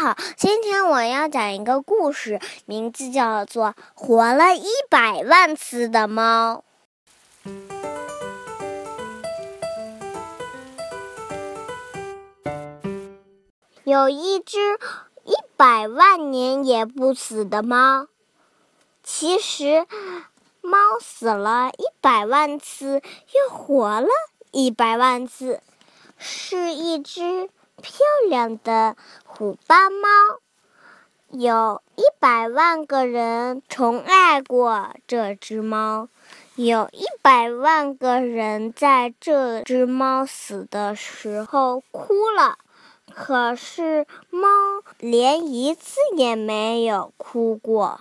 好，今天我要讲一个故事，名字叫做《活了一百万次的猫》。有一只一百万年也不死的猫。其实，猫死了一百万次，又活了一百万次，是一只。漂亮的虎斑猫，有一百万个人宠爱过这只猫，有一百万个人在这只猫死的时候哭了，可是猫连一次也没有哭过。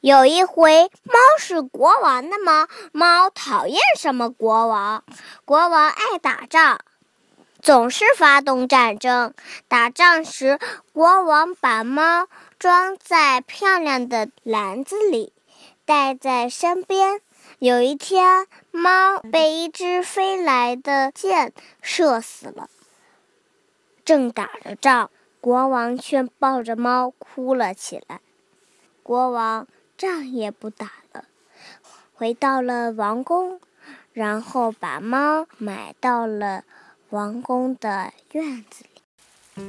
有一回，猫是国王的猫，猫讨厌什么国王？国王爱打仗。总是发动战争。打仗时，国王把猫装在漂亮的篮子里，带在身边。有一天，猫被一只飞来的箭射死了。正打着仗，国王却抱着猫哭了起来。国王仗也不打了，回到了王宫，然后把猫买到了。王宫的院子里，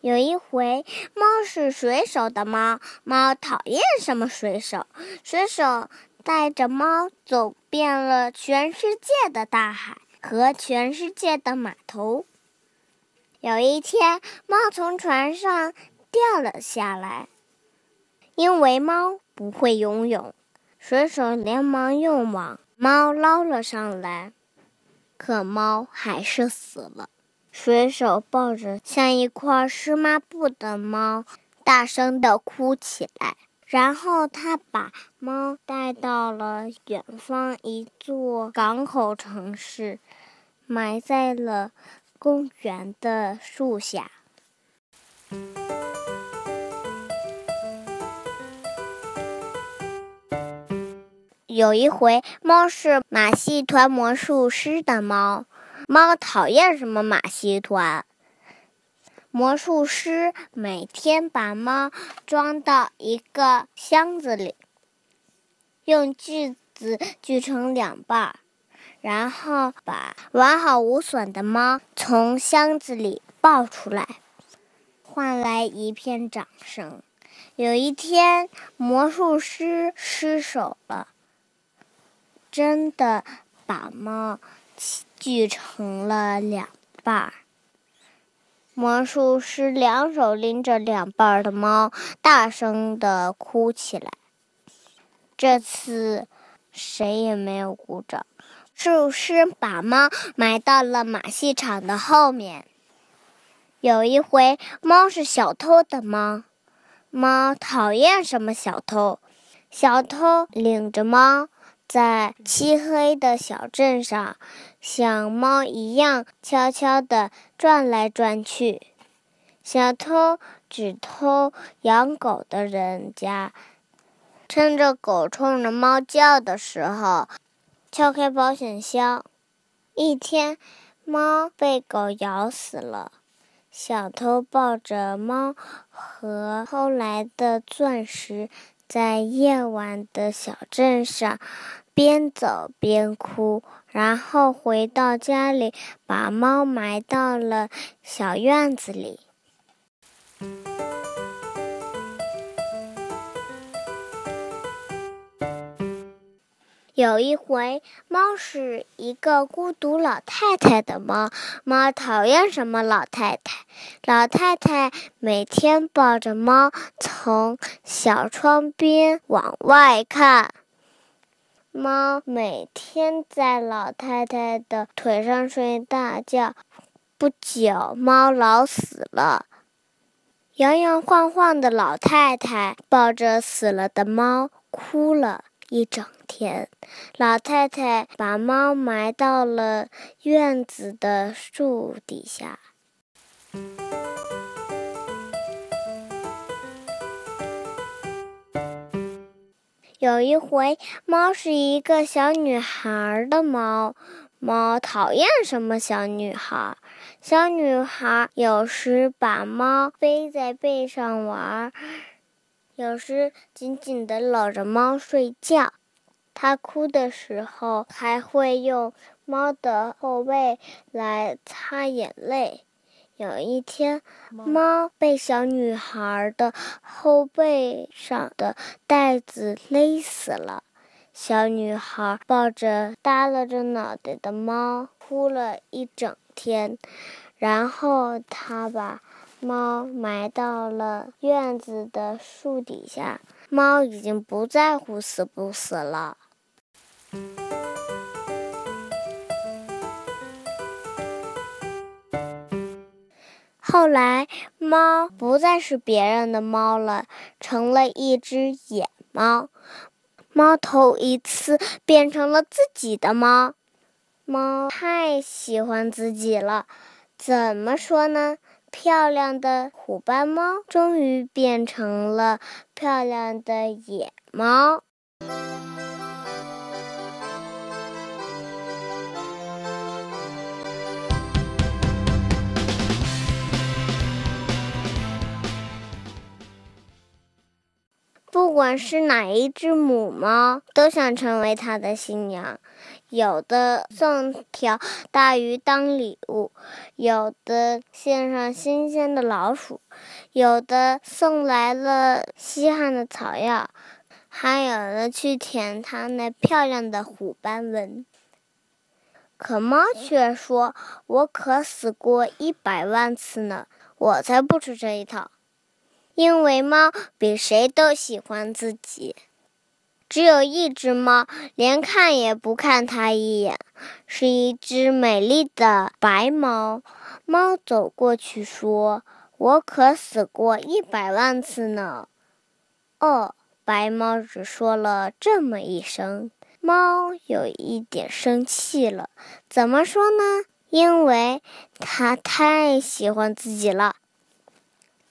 有一回，猫是水手的猫，猫讨厌什么水手？水手带着猫走遍了全世界的大海和全世界的码头。有一天，猫从船上掉了下来，因为猫不会游泳。水手连忙用网猫捞了上来，可猫还是死了。水手抱着像一块湿抹布的猫，大声地哭起来。然后他把猫带到了远方一座港口城市，埋在了公园的树下。有一回，猫是马戏团魔术师的猫，猫讨厌什么马戏团。魔术师每天把猫装到一个箱子里，用锯子锯成两半，然后把完好无损的猫从箱子里抱出来，换来一片掌声。有一天，魔术师失手了。真的把猫锯成了两半儿。魔术师两手拎着两半的猫，大声的哭起来。这次谁也没有鼓掌。魔术师把猫埋到了马戏场的后面。有一回，猫是小偷的猫，猫讨厌什么小偷？小偷领着猫。在漆黑的小镇上，像猫一样悄悄地转来转去。小偷只偷养狗的人家，趁着狗冲着猫叫的时候，撬开保险箱。一天，猫被狗咬死了。小偷抱着猫和偷来的钻石。在夜晚的小镇上，边走边哭，然后回到家里，把猫埋到了小院子里。有一回，猫是一个孤独老太太的猫。猫讨厌什么老太太？老太太每天抱着猫从小窗边往外看。猫每天在老太太的腿上睡大觉。不久，猫老死了。摇摇晃晃的老太太抱着死了的猫哭了。一整天，老太太把猫埋到了院子的树底下。有一回，猫是一个小女孩的猫，猫讨厌什么小女孩？小女孩有时把猫背在背上玩，有时紧紧地搂着猫睡觉。她哭的时候，还会用猫的后背来擦眼泪。有一天，猫被小女孩的后背上的带子勒死了。小女孩抱着耷拉着脑袋的猫哭了一整天，然后她把猫埋到了院子的树底下。猫已经不在乎死不死了。后来，猫不再是别人的猫了，成了一只野猫。猫头一次变成了自己的猫。猫太喜欢自己了，怎么说呢？漂亮的虎斑猫终于变成了漂亮的野猫。不管是哪一只母猫，都想成为它的新娘。有的送条大鱼当礼物，有的献上新鲜的老鼠，有的送来了稀罕的草药，还有的去舔它那漂亮的虎斑纹。可猫却说：“我可死过一百万次呢，我才不吃这一套。”因为猫比谁都喜欢自己，只有一只猫连看也不看它一眼，是一只美丽的白猫。猫走过去说：“我可死过一百万次呢。”哦，白猫只说了这么一声。猫有一点生气了，怎么说呢？因为它太喜欢自己了。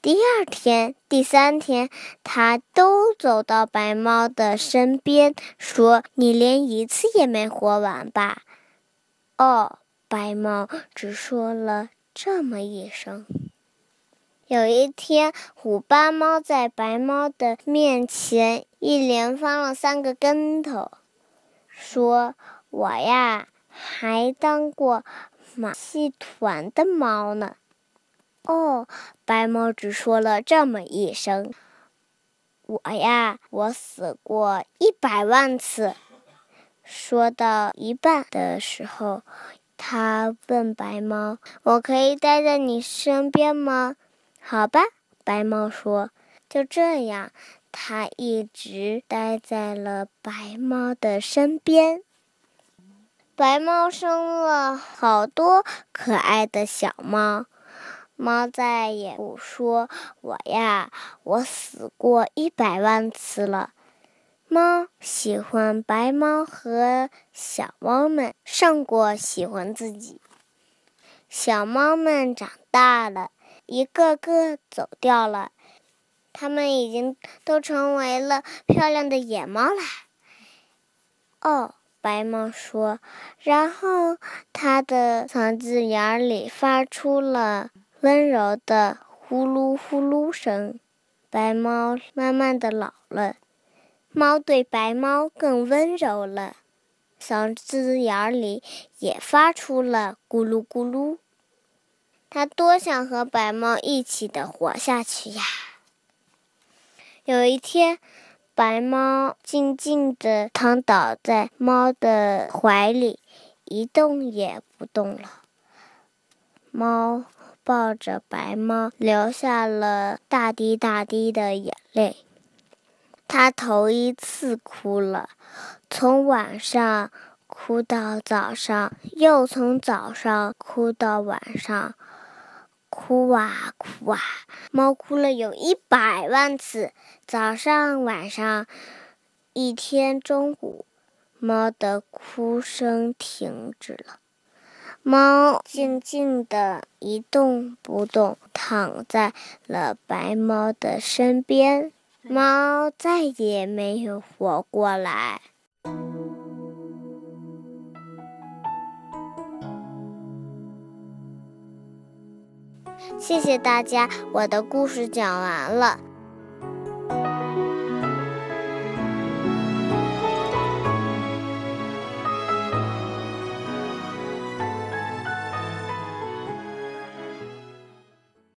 第二天、第三天，他都走到白猫的身边，说：“你连一次也没活完吧？”哦，白猫只说了这么一声。有一天，虎斑猫在白猫的面前一连翻了三个跟头，说：“我呀，还当过马戏团的猫呢。”哦，白猫只说了这么一声：“我呀，我死过一百万次。”说到一半的时候，他问白猫：“我可以待在你身边吗？”“好吧。”白猫说。就这样，他一直待在了白猫的身边。白猫生了好多可爱的小猫。猫再也不说：“我呀，我死过一百万次了。”猫喜欢白猫和小猫们胜过喜欢自己。小猫们长大了，一个个走掉了，它们已经都成为了漂亮的野猫啦。哦，白猫说，然后它的嗓子眼里发出了。温柔的呼噜呼噜声，白猫慢慢的老了，猫对白猫更温柔了，嗓子眼里也发出了咕噜咕噜。它多想和白猫一起的活下去呀！有一天，白猫静静的躺倒在猫的怀里，一动也不动了。猫。抱着白猫，流下了大滴大滴的眼泪。他头一次哭了，从晚上哭到早上，又从早上哭到晚上，哭啊哭啊，猫哭了有一百万次。早上、晚上，一天中午，猫的哭声停止了。猫静静的一动不动躺在了白猫的身边。猫再也没有活过来。谢谢大家我的故事讲完了。